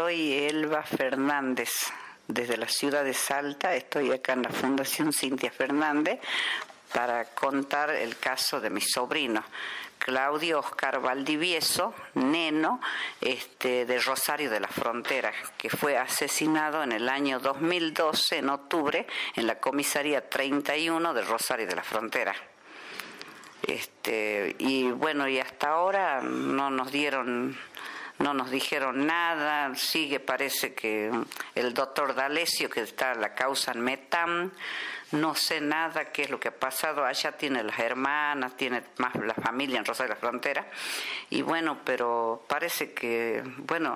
Soy Elba Fernández, desde la ciudad de Salta. Estoy acá en la Fundación Cintia Fernández para contar el caso de mi sobrino, Claudio Oscar Valdivieso, neno, este, de Rosario de la Frontera, que fue asesinado en el año 2012, en octubre, en la comisaría 31 de Rosario de la Frontera. Este, y bueno, y hasta ahora no nos dieron no nos dijeron nada, sigue parece que el doctor D'Alessio, que está la causa en Metam, no sé nada qué es lo que ha pasado, allá tiene las hermanas, tiene más la familia en Rosario de la Frontera, y bueno, pero parece que, bueno,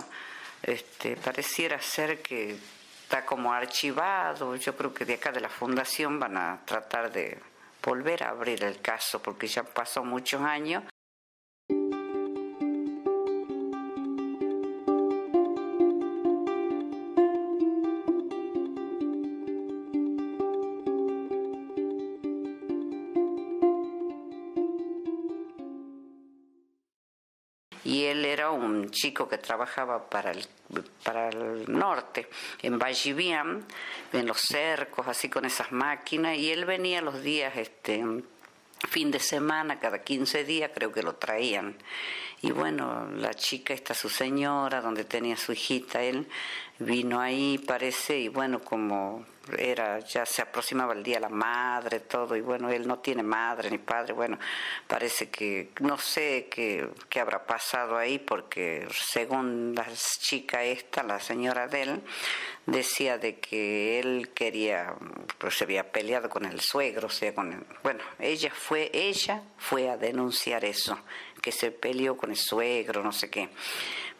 este, pareciera ser que está como archivado, yo creo que de acá de la fundación van a tratar de volver a abrir el caso porque ya pasó muchos años él era un chico que trabajaba para el, para el norte, en Vallivian, en los cercos, así con esas máquinas, y él venía los días, este, fin de semana, cada 15 días creo que lo traían. Y bueno, la chica, esta su señora, donde tenía su hijita, él vino ahí, parece, y bueno, como era ya se aproximaba el día la madre todo y bueno él no tiene madre ni padre bueno parece que no sé qué, qué habrá pasado ahí porque según la chica esta la señora de él decía de que él quería pues se había peleado con el suegro o sea con bueno ella fue ella fue a denunciar eso que se peleó con el suegro no sé qué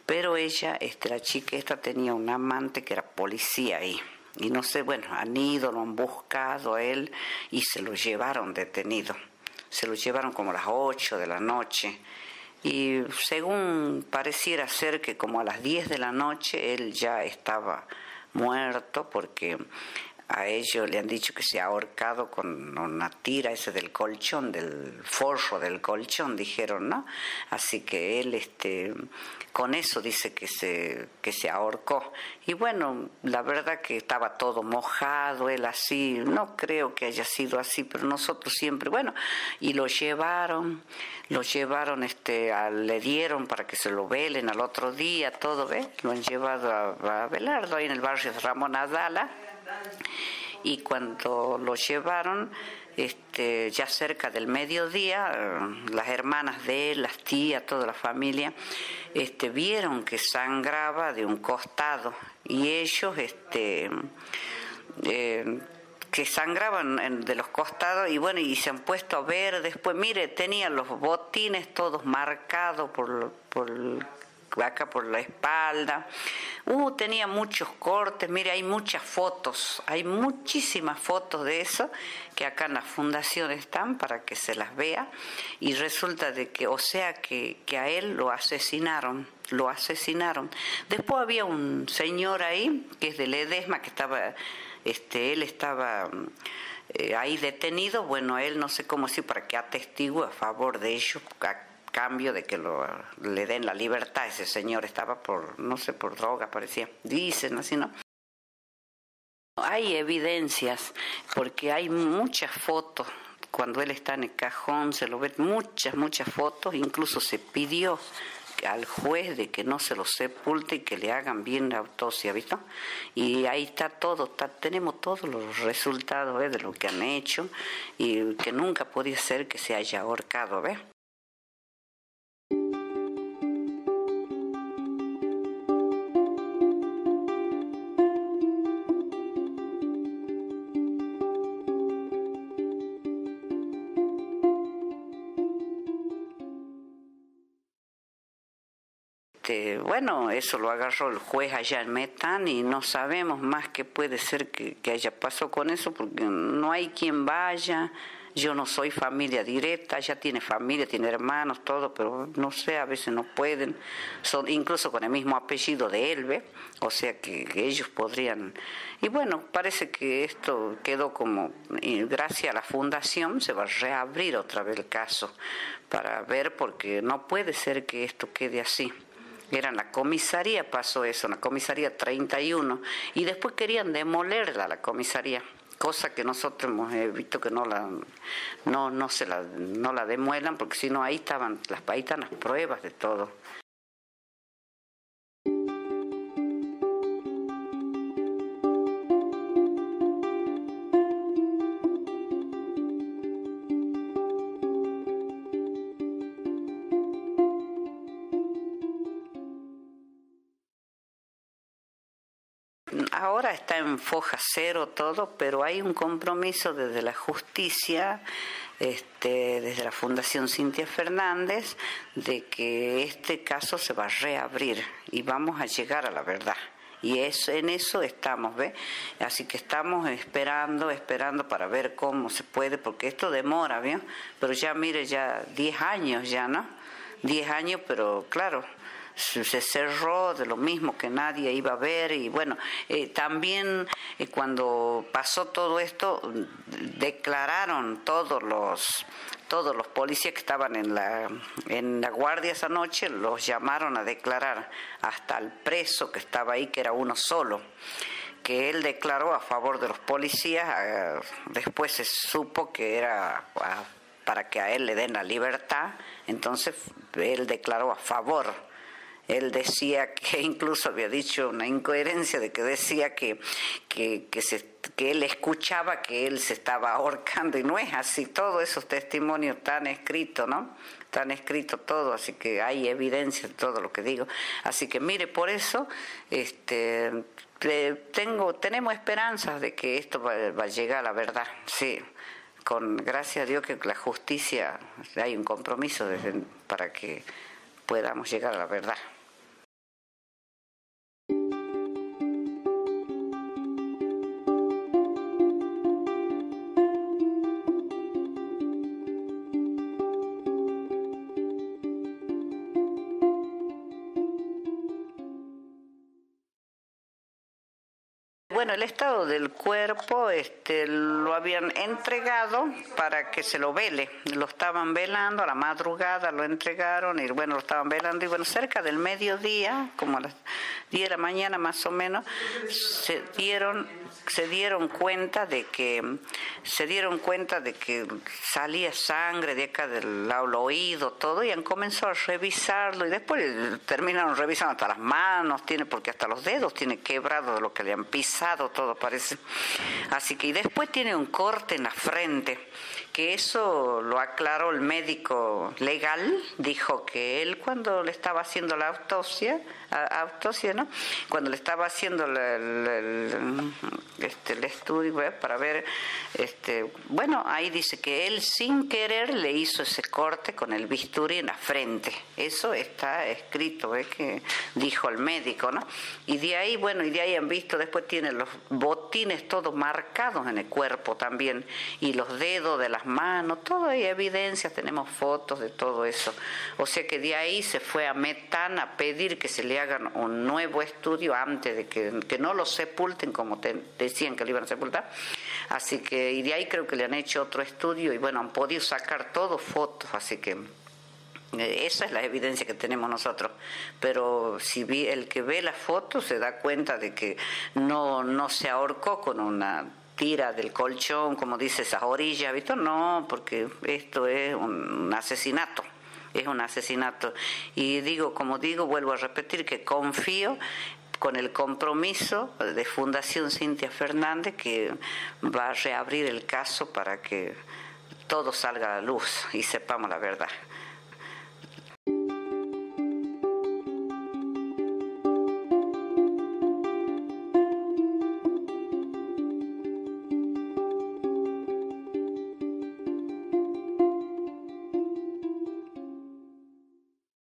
pero ella este la chica esta tenía un amante que era policía ahí y no sé, bueno, han ido, lo han buscado a él y se lo llevaron detenido. Se lo llevaron como a las 8 de la noche. Y según pareciera ser que como a las 10 de la noche él ya estaba muerto porque a ellos le han dicho que se ha ahorcado con una tira ese del colchón, del forro del colchón, dijeron, ¿no? Así que él este con eso dice que se que se ahorcó. Y bueno, la verdad que estaba todo mojado, él así, no creo que haya sido así, pero nosotros siempre, bueno, y lo llevaron, lo llevaron este le dieron para que se lo velen al otro día, todo, ¿ves? Lo han llevado a, a ahí en el barrio de Ramón Adala y cuando lo llevaron, este, ya cerca del mediodía, las hermanas de él, las tías, toda la familia, este, vieron que sangraba de un costado. Y ellos, este, eh, que sangraban de los costados y bueno, y se han puesto a ver después, mire, tenían los botines todos marcados por, por acá por la espalda. Uh, tenía muchos cortes, mire, hay muchas fotos, hay muchísimas fotos de eso que acá en la fundación están para que se las vea y resulta de que, o sea, que, que a él lo asesinaron, lo asesinaron. Después había un señor ahí, que es de Ledesma, que estaba, este, él estaba... Eh, ahí detenido, bueno, él no sé cómo decir para que atestigue a favor de ellos, cambio de que lo, le den la libertad. Ese señor estaba por, no sé, por droga, parecía. Dicen así, ¿no? Hay evidencias, porque hay muchas fotos. Cuando él está en el cajón, se lo ve muchas, muchas fotos. Incluso se pidió al juez de que no se lo sepulte y que le hagan bien la autopsia, ¿visto? Y ahí está todo, tenemos todos los resultados ¿eh? de lo que han hecho y que nunca podía ser que se haya ahorcado, ¿ves? Este, bueno, eso lo agarró el juez allá en Metán y no sabemos más qué puede ser que, haya pasado con eso porque no hay quien vaya. Yo no soy familia directa, ella tiene familia, tiene hermanos, todo, pero no sé, a veces no pueden, son incluso con el mismo apellido de Elbe, o sea que, ellos podrían. Y bueno, parece que esto quedó como, gracias a la fundación, se va a reabrir otra vez el caso para ver, porque no puede ser que esto quede así era la comisaría, pasó eso, en la comisaría 31, y después querían demolerla la comisaría, cosa que nosotros hemos visto que no la no no se la no la demuelan porque si no ahí estaban las ahí las pruebas de todo ahora está en foja cero todo, pero hay un compromiso desde la justicia, este, desde la Fundación Cintia Fernández, de que este caso se va a reabrir y vamos a llegar a la verdad. Y es, en eso estamos, ¿ve? Así que estamos esperando, esperando para ver cómo se puede, porque esto demora, ¿bien? Pero ya, mire, ya 10 años ya, ¿no? 10 años, pero claro, se cerró de lo mismo que nadie iba a ver y bueno, eh, también eh, cuando pasó todo esto declararon todos los todos los policías que estaban en la en la guardia esa noche los llamaron a declarar hasta el preso que estaba ahí que era uno solo que él declaró a favor de los policías eh, después se supo que era para que a él le den la libertad entonces él declaró a favor él decía que incluso había dicho una incoherencia de que decía que, que, que, se, que él escuchaba que él se estaba ahorcando y no es así, todos esos testimonios tan escritos, ¿no? Tan escrito todo, así que hay evidencia de todo lo que digo. Así que mire, por eso este, tengo, tenemos esperanzas de que esto va, a llegar a la verdad, sí con gracias a Dios que la justicia hay un compromiso para que podamos llegar a la verdad. Bueno, el estado del cuerpo este, lo habían entregado para que se lo vele. Lo estaban velando a la madrugada, lo entregaron y bueno, lo estaban velando. Y bueno, cerca del mediodía, como a las 10 de la mañana más o menos, se dieron se dieron cuenta de que se dieron cuenta de que salía sangre de acá del lado oído todo y han comenzado a revisarlo y después terminaron revisando hasta las manos tiene porque hasta los dedos tiene quebrado de lo que le han pisado todo parece. Así que y después tiene un corte en la frente que eso lo aclaró el médico legal, dijo que él cuando le estaba haciendo la autopsia, autopsia ¿no? cuando le estaba haciendo el, este, el estudio para ver, este, bueno, ahí dice que él sin querer le hizo ese corte con el bisturí en la frente, eso está escrito, ¿eh? que dijo el médico, ¿no? Y de ahí, bueno, y de ahí han visto, después tiene los botines todos marcados en el cuerpo también, y los dedos de las manos, todo hay evidencias, tenemos fotos de todo eso. O sea que de ahí se fue a Metán a pedir que se le hagan un nuevo estudio antes de que, que no lo sepulten como te, decían que lo iban a sepultar. Así que, y de ahí creo que le han hecho otro estudio y bueno, han podido sacar todo fotos, así que esa es la evidencia que tenemos nosotros. Pero si el que ve la foto se da cuenta de que no, no se ahorcó con una tira del colchón, como dice esas orillas, ¿visto? No, porque esto es un asesinato, es un asesinato. Y digo, como digo, vuelvo a repetir que confío con el compromiso de Fundación Cintia Fernández que va a reabrir el caso para que todo salga a la luz y sepamos la verdad.